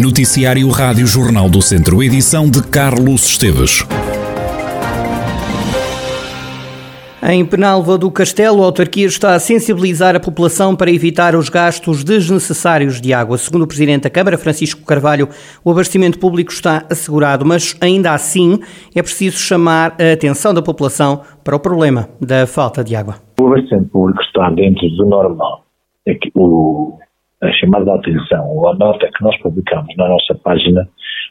Noticiário Rádio Jornal do Centro, edição de Carlos Esteves. Em Penalva do Castelo, a autarquia está a sensibilizar a população para evitar os gastos desnecessários de água. Segundo o Presidente da Câmara, Francisco Carvalho, o abastecimento público está assegurado, mas ainda assim é preciso chamar a atenção da população para o problema da falta de água. O abastecimento público está dentro do normal. É que o, a chamada de atenção, ou a nota que nós publicamos na nossa página,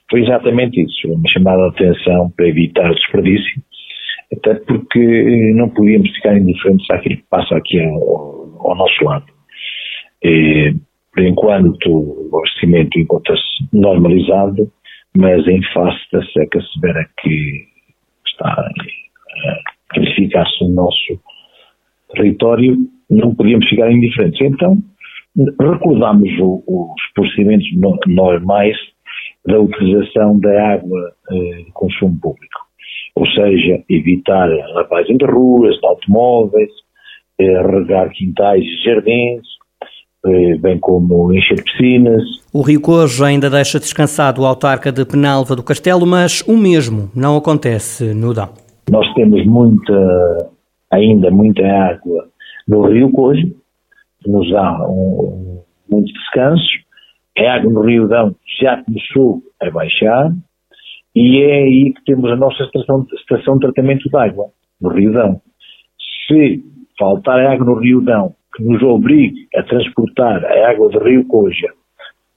foi exatamente isso, uma chamada de atenção para evitar desperdício, até porque não podíamos ficar indiferentes àquilo que passa aqui ao, ao nosso lado. E, por enquanto, o abastecimento encontra-se normalizado, mas em face da seca severa que está a verificar-se no nosso território, não podíamos ficar indiferentes. Então, recordamos os procedimentos no, normais da utilização da água eh, de consumo público. Ou seja, evitar a lavagem de ruas, de automóveis, eh, regar quintais e jardins, eh, bem como encher piscinas. O Rio Cojo ainda deixa descansado o autarca de Penalva do Castelo, mas o mesmo não acontece no Dão. Nós temos muita, ainda muita água no Rio Cojo, que nos dá um, muito descanso. A água no Rio Dão já começou a baixar e é aí que temos a nossa estação, estação de tratamento de água, no Rio Dão. Se faltar água no Rio Dão, que nos obrigue a transportar a água do Rio Coja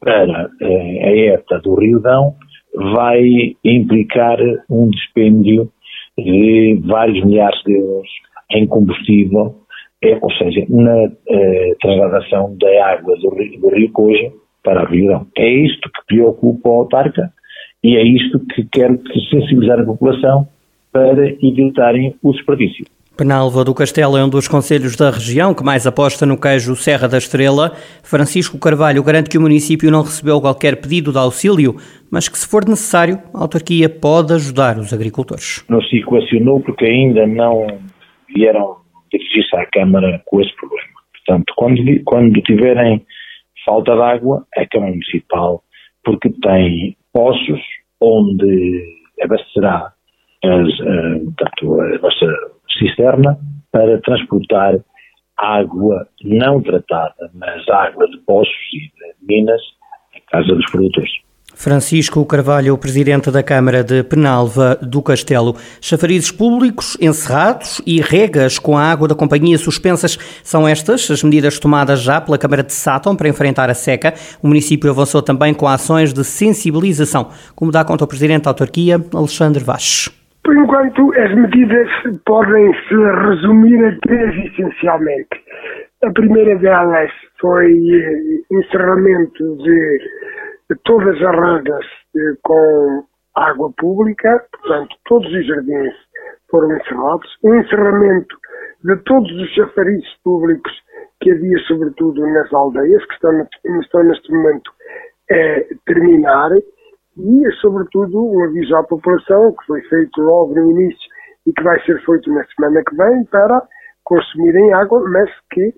para eh, a ETA do Rio Dão, vai implicar um dispêndio de vários milhares de euros em combustível é, ou seja, na eh, trasladação da água do rio, do rio Coja para a Ribeirão. É isto que preocupa o autarca e é isto que quero sensibilizar a população para evitarem o desperdício. Penalva do Castelo é um dos conselhos da região que mais aposta no queijo Serra da Estrela. Francisco Carvalho garante que o município não recebeu qualquer pedido de auxílio, mas que se for necessário, a autarquia pode ajudar os agricultores. Não se equacionou porque ainda não vieram dirigir-se à Câmara com esse problema. Portanto, quando, quando tiverem falta de água, a Câmara Municipal, porque tem poços onde abastecerá as, a nossa cisterna para transportar água não tratada, mas água de poços e de minas em casa dos produtores. Francisco Carvalho, presidente da Câmara de Penalva do Castelo. Chafarizes públicos encerrados e regas com a água da companhia suspensas são estas as medidas tomadas já pela Câmara de Sátão para enfrentar a seca. O município avançou também com ações de sensibilização, como dá conta o presidente da autarquia, Alexandre Vaz. Por enquanto, as medidas podem se resumir a três essencialmente. A primeira delas foi eh, encerramento de todas as regas eh, com água pública, portanto, todos os jardins foram encerrados. O encerramento de todos os chafarizes públicos que havia, sobretudo nas aldeias, que estão, estão neste momento a terminar, e, sobretudo, um aviso à população, que foi feito logo no início e que vai ser feito na semana que vem, para consumirem água, mas que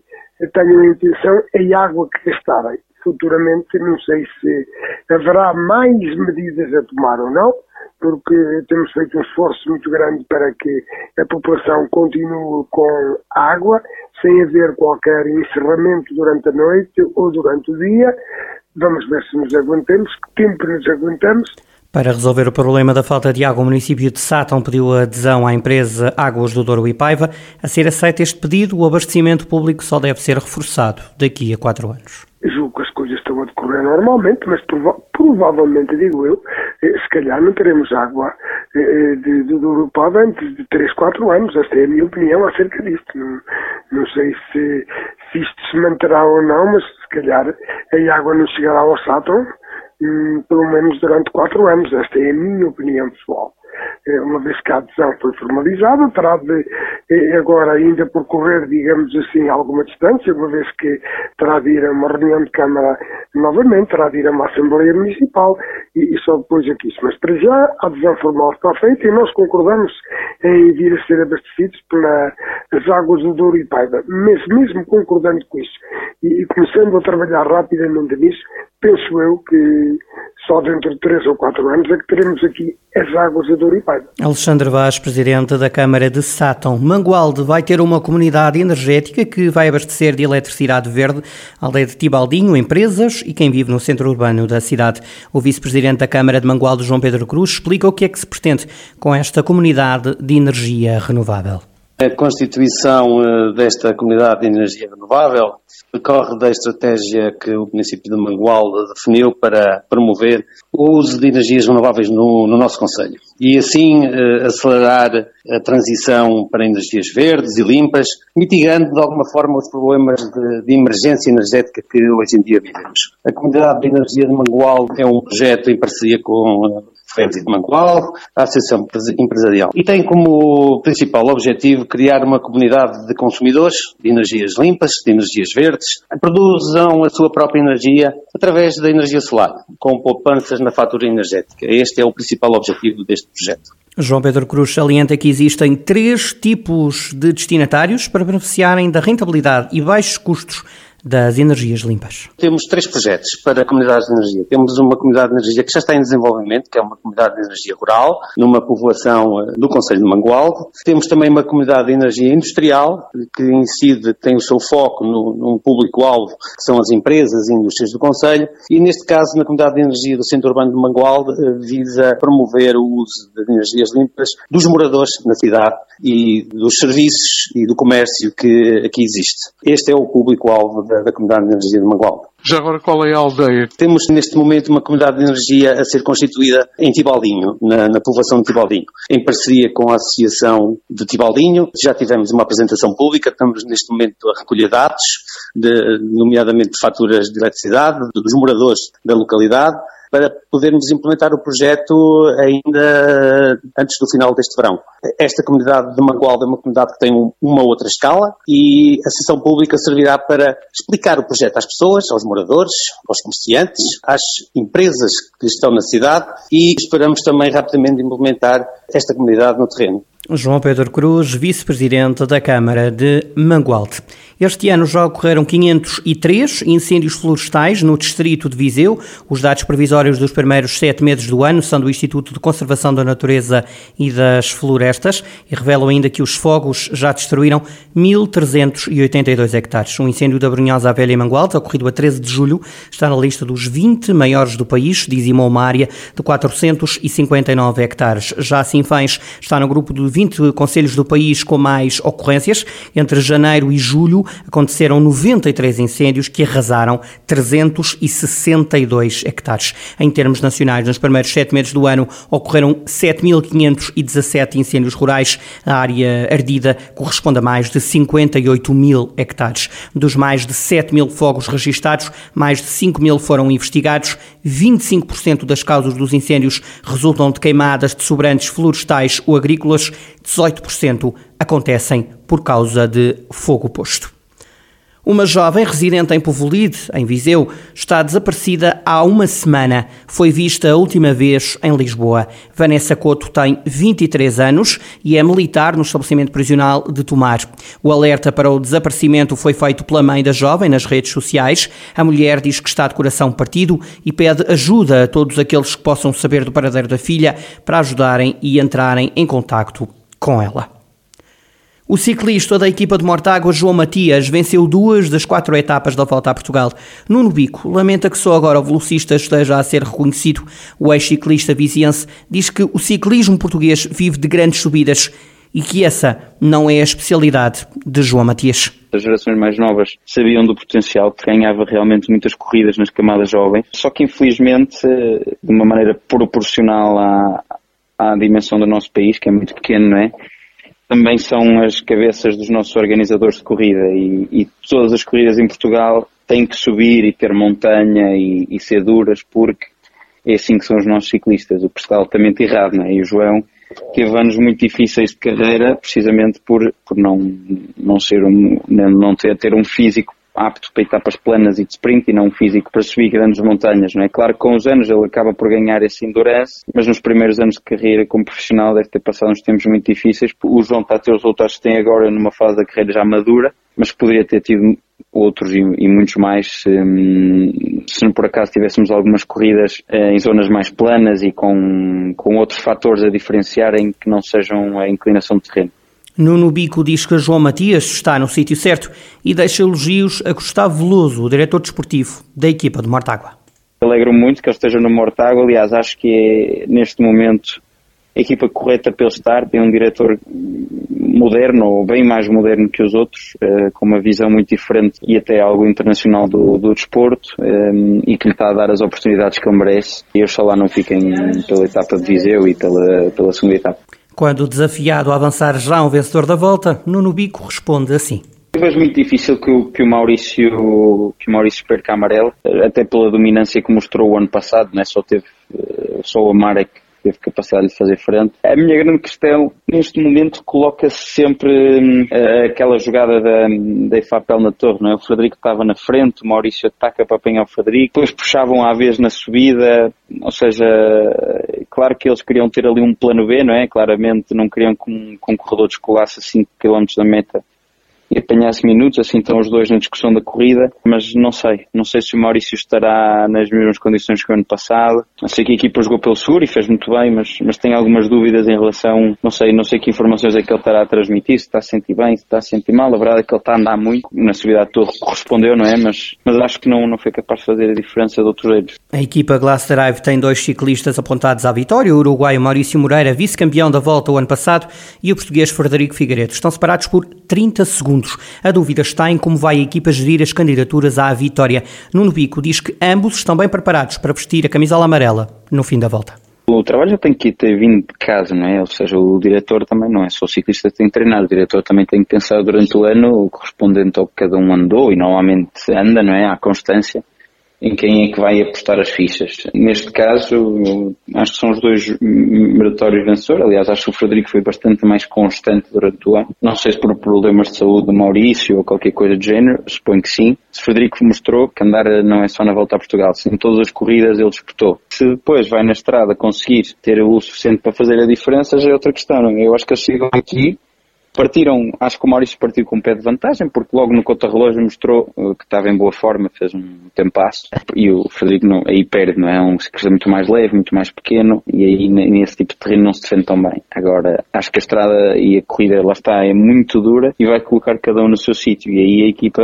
tenham a intenção em água que gastarem futuramente não sei se haverá mais medidas a tomar ou não, porque temos feito um esforço muito grande para que a população continue com água, sem haver qualquer encerramento durante a noite ou durante o dia. Vamos ver se nos aguentamos, que tempo nos aguentamos para resolver o problema da falta de água, o município de Sátão pediu adesão à empresa Águas do Douro e Paiva. A ser aceito este pedido, o abastecimento público só deve ser reforçado daqui a quatro anos. Julgo que as coisas estão a decorrer normalmente, mas prova provavelmente, digo eu, eh, se calhar não teremos água eh, eh, de Douro e Paiva antes de 3, 4 anos. Esta é a minha opinião acerca disto. Não, não sei se, se isto se manterá ou não, mas se calhar a água não chegará ao Sátão pelo menos durante quatro anos. Esta é a minha opinião pessoal. É, uma vez que a adesão foi formalizada, terá de é, agora ainda percorrer, digamos assim, alguma distância, uma vez que terá de ir a uma reunião de Câmara novamente, terá de ir a uma Assembleia Municipal e, e só depois aqui. Mas para já a adesão formal está feita e nós concordamos em vir a ser abastecidos pelas águas do Douro e Paiva. Mas mesmo concordando com isso e, e começando a trabalhar rapidamente nisso, penso eu que só dentro de três ou quatro anos é que teremos aqui as águas de Douro Paiva. Alexandre Vaz, Presidente da Câmara de Sátão. Mangualde vai ter uma comunidade energética que vai abastecer de eletricidade verde a de Tibaldinho, empresas e quem vive no centro urbano da cidade. O Vice-Presidente da Câmara de Mangualde, João Pedro Cruz, explica o que é que se pretende com esta comunidade de energia renovável. A constituição eh, desta comunidade de energia renovável decorre da estratégia que o município de Mangualde definiu para promover o uso de energias renováveis no, no nosso Conselho e assim eh, acelerar a transição para energias verdes e limpas, mitigando de alguma forma os problemas de, de emergência energética que hoje em dia vivemos. A comunidade de energia de Mangualde é um projeto em parceria com Ferros de Mangual, a Associação Empresarial. E tem como principal objetivo criar uma comunidade de consumidores de energias limpas, de energias verdes, produzam a sua própria energia através da energia solar, com poupanças na fatura energética. Este é o principal objetivo deste projeto. João Pedro Cruz salienta que existem três tipos de destinatários para beneficiarem da rentabilidade e baixos custos das energias limpas? Temos três projetos para comunidades de energia. Temos uma comunidade de energia que já está em desenvolvimento, que é uma comunidade de energia rural, numa povoação eh, do Conselho de Mangualde. Temos também uma comunidade de energia industrial, que incide, tem o seu foco no, num público-alvo, que são as empresas e indústrias do Conselho. E neste caso, na comunidade de energia do Centro Urbano de Mangualde, eh, visa promover o uso de energias limpas dos moradores na cidade e dos serviços e do comércio que aqui existe. Este é o público-alvo da, da, comunidade de energia de Mangualde. Já agora qual é a aldeia? Temos neste momento uma comunidade de energia a ser constituída em Tibaldinho, na, na povoação de Tibaldinho, em parceria com a Associação de Tibaldinho. Já tivemos uma apresentação pública, estamos neste momento a recolher dados, de, nomeadamente de faturas de eletricidade, dos moradores da localidade, para podermos implementar o projeto ainda antes do final deste verão. Esta comunidade de Mangualde é uma comunidade que tem uma outra escala e a sessão pública servirá para explicar o projeto às pessoas, aos moradores, aos comerciantes, às empresas que estão na cidade e esperamos também rapidamente implementar esta comunidade no terreno. João Pedro Cruz, vice-presidente da Câmara de Mangualde. Este ano já ocorreram 503 incêndios florestais no distrito de Viseu. Os dados provisórios dos primeiros sete meses do ano são do Instituto de Conservação da Natureza e das Florestas e revelam ainda que os fogos já destruíram 1.382 hectares. O incêndio da Brunhosa à Velha em Mangualde, ocorrido a 13 de julho, está na lista dos 20 maiores do país, dizimou uma área de 459 hectares. Já Sinfãs está no grupo de 20 conselhos do país com mais ocorrências. Entre janeiro e julho, aconteceram 93 incêndios que arrasaram 362 hectares. Em termos nacionais, nos primeiros sete meses do ano, ocorreram 7.517 incêndios rurais. A área ardida corresponde a mais de 58 mil hectares. Dos mais de 7 mil fogos registados, mais de 5 mil foram investigados. 25% das causas dos incêndios resultam de queimadas de sobrantes florestais ou agrícolas. 18% acontecem por causa de fogo posto. Uma jovem residente em Povolide, em Viseu, está desaparecida há uma semana. Foi vista a última vez em Lisboa. Vanessa Couto tem 23 anos e é militar no estabelecimento prisional de Tomar. O alerta para o desaparecimento foi feito pela mãe da jovem nas redes sociais. A mulher diz que está de coração partido e pede ajuda a todos aqueles que possam saber do paradeiro da filha para ajudarem e entrarem em contacto com ela. O ciclista da equipa de Mortágua, João Matias, venceu duas das quatro etapas da volta a Portugal. Nuno Bico lamenta que só agora o velocista esteja a ser reconhecido. O ex-ciclista viziense diz que o ciclismo português vive de grandes subidas e que essa não é a especialidade de João Matias. As gerações mais novas sabiam do potencial que ganhava realmente muitas corridas nas camadas jovens, só que infelizmente, de uma maneira proporcional à, à dimensão do nosso país, que é muito pequeno, não é? Também são as cabeças dos nossos organizadores de corrida e, e todas as corridas em Portugal têm que subir e ter montanha e, e, ser duras porque é assim que são os nossos ciclistas. O Portugal altamente errado, não é? E o João teve anos muito difíceis de carreira precisamente por, por não, não ser um, não ter, ter um físico apto para etapas planas e de sprint e não físico para subir grandes montanhas, não é? Claro que com os anos ele acaba por ganhar esse endurance, mas nos primeiros anos de carreira como profissional deve ter passado uns tempos muito difíceis. O João está a ter os resultados que tem agora numa fase da carreira já madura, mas que poderia ter tido outros e, e muitos mais se, hum, se por acaso tivéssemos algumas corridas eh, em zonas mais planas e com, com outros fatores a diferenciarem que não sejam a inclinação de terreno. Nuno Bico diz que João Matias está no sítio certo e deixa elogios a Gustavo Veloso, o diretor desportivo da equipa de Mortágua. Alegro muito que ele esteja no Mortágua, aliás, acho que é neste momento a equipa correta para ele estar, tem um diretor moderno, ou bem mais moderno que os outros, eh, com uma visão muito diferente e até algo internacional do, do desporto, eh, e que lhe está a dar as oportunidades que ele merece, e oxalá não fiquem pela etapa de Viseu e pela, pela segunda etapa. Quando desafiado a avançar já um vencedor da volta, Nuno Bico responde assim. Eu vejo muito difícil que o, que o Maurício que o Maurício perca a amarelo, até pela dominância que mostrou o ano passado, né? só teve só o Marek teve capacidade de fazer frente. A minha grande questão, neste momento, coloca-se sempre hum, aquela jogada da, da Ifapel na torre, não é? O Frederico estava na frente, o Maurício ataca para apanhar o Frederico, depois puxavam à vez na subida, ou seja, claro que eles queriam ter ali um plano B, não é? Claramente não queriam que um, que um corredor descolasse a 5 km da meta e apanhasse minutos, assim estão os dois na discussão da corrida, mas não sei, não sei se o Maurício estará nas mesmas condições que o ano passado. Sei que a equipa jogou pelo Sur e fez muito bem, mas, mas tenho algumas dúvidas em relação, não sei, não sei que informações é que ele estará a transmitir, se está a sentir bem, se está a sentir mal. A verdade é que ele está a andar muito, na subida à torre correspondeu, não é? Mas, mas acho que não, não foi capaz de fazer a diferença de outros jeitos. A equipa Glass Drive tem dois ciclistas apontados à vitória, o uruguaio Maurício Moreira, vice-campeão da volta o ano passado, e o português Frederico Figueiredo. Estão separados por 30 segundos segundos. A dúvida está em como vai a equipa gerir as candidaturas à vitória. Nuno Bico diz que ambos estão bem preparados para vestir a camisola amarela no fim da volta. O trabalho já tem que ter vindo de casa, não é? Ou seja, o diretor também não é só o ciclista que tem que treinar, o diretor também tem que pensar durante o ano correspondente ao que cada um andou e normalmente anda, não é? À constância em quem é que vai apostar as fichas. Neste caso, acho que são os dois meritórios vencedores. Aliás, acho que o Frederico foi bastante mais constante durante o ano. Não sei se por problemas de saúde do Maurício ou qualquer coisa do género, suponho que sim. Se Frederico mostrou que andar não é só na volta a Portugal, se em todas as corridas ele disputou. Se depois vai na estrada conseguir ter o suficiente para fazer a diferença, já é outra questão. Eu acho que eles chegam aqui Partiram, acho que o Maurício partiu com um pé de vantagem, porque logo no contra-relógio mostrou uh, que estava em boa forma, fez um tempasso, e o Frederico não, aí perde, não é? é um ciclista muito mais leve, muito mais pequeno, e aí nesse tipo de terreno não se defende tão bem. Agora, acho que a estrada e a corrida, lá está, é muito dura e vai colocar cada um no seu sítio, e aí a equipa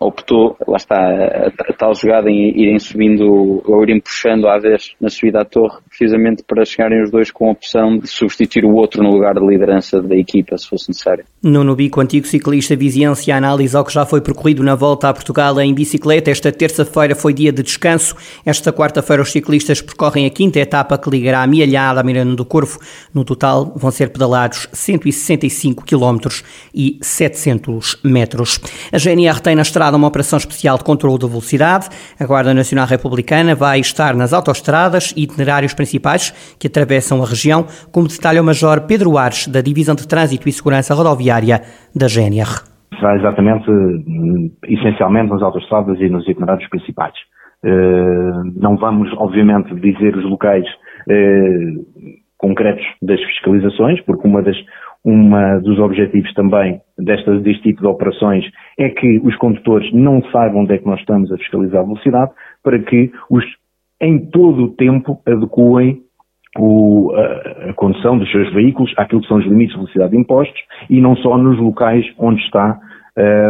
optou, lá está, a, a tal jogada em irem subindo, ou irem puxando à vez na subida à torre, precisamente para chegarem os dois com a opção de substituir o outro no lugar de liderança da equipa, se fosse necessário necessário. Nuno Bico, antigo ciclista viziense, a análise ao que já foi percorrido na volta a Portugal em bicicleta. Esta terça-feira foi dia de descanso. Esta quarta-feira os ciclistas percorrem a quinta etapa que ligará a Mialhada a Miranda do Corvo. No total vão ser pedalados 165 km e 700 metros. A GNR tem na estrada uma operação especial de controle da velocidade. A Guarda Nacional Republicana vai estar nas autoestradas e itinerários principais que atravessam a região, como detalha o Major Pedro Ares, da Divisão de Trânsito e Segurança rodoviária da GNR. Será exatamente, essencialmente, nas autoestradas e nos itinerários principais. Eh, não vamos, obviamente, dizer os locais eh, concretos das fiscalizações, porque uma das, uma dos objetivos também desta, deste tipo de operações é que os condutores não saibam onde é que nós estamos a fiscalizar a velocidade, para que os, em todo o tempo adequem o, a, condução dos seus veículos àquilo que são os limites de velocidade impostos e não só nos locais onde está,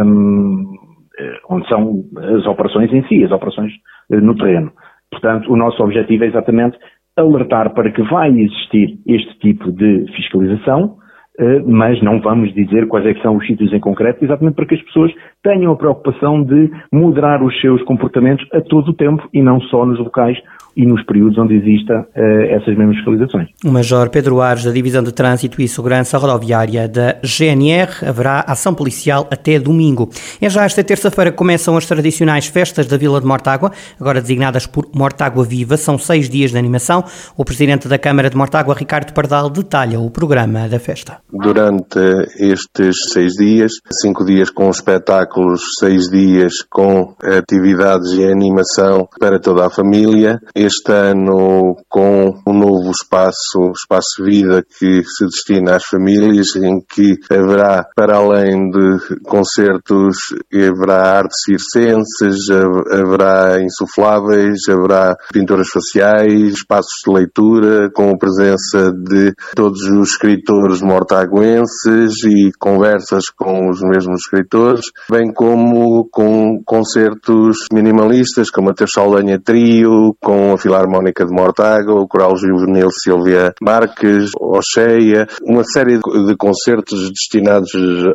um, eh, onde são as operações em si, as operações eh, no terreno. Portanto, o nosso objetivo é exatamente alertar para que vai existir este tipo de fiscalização, eh, mas não vamos dizer quais é são os sítios em concreto, exatamente para que as pessoas tenham a preocupação de moderar os seus comportamentos a todo o tempo e não só nos locais e nos períodos onde exista uh, essas mesmas fiscalizações. O Major Pedro Ares, da Divisão de Trânsito e Segurança Rodoviária da GNR, haverá ação policial até domingo. É já esta terça-feira que começam as tradicionais festas da Vila de Mortágua, agora designadas por Mortágua Viva. São seis dias de animação. O Presidente da Câmara de Mortágua, Ricardo Pardal, detalha o programa da festa. Durante estes seis dias, cinco dias com espetáculos, seis dias com atividades e animação para toda a família, este ano com um novo espaço, espaço vida que se destina às famílias, em que haverá, para além de concertos, haverá artes circenses, haverá insufláveis, haverá pinturas faciais, espaços de leitura, com a presença de todos os escritores mortaguenses e conversas com os mesmos escritores, bem como com concertos minimalistas, como a Saldanha Trio, com a Filarmónica de Mortágua, o Coral Juvenil Silvia Marques, Ocheia, uma série de concertos destinados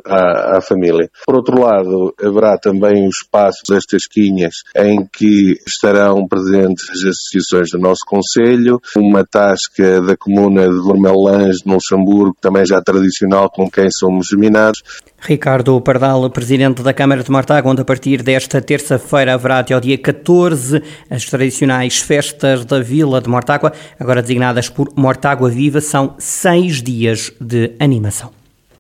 à, à família. Por outro lado, haverá também o espaço das Tasquinhas, em que estarão presentes as associações do nosso Conselho, uma tasca da Comuna de Vermelange, no Luxemburgo, também já tradicional, com quem somos minados. Ricardo Pardal, presidente da Câmara de Mortágua, onde a partir desta terça-feira haverá até ao dia 14 as tradicionais festas da Vila de Mortágua, agora designadas por Mortágua Viva, são seis dias de animação.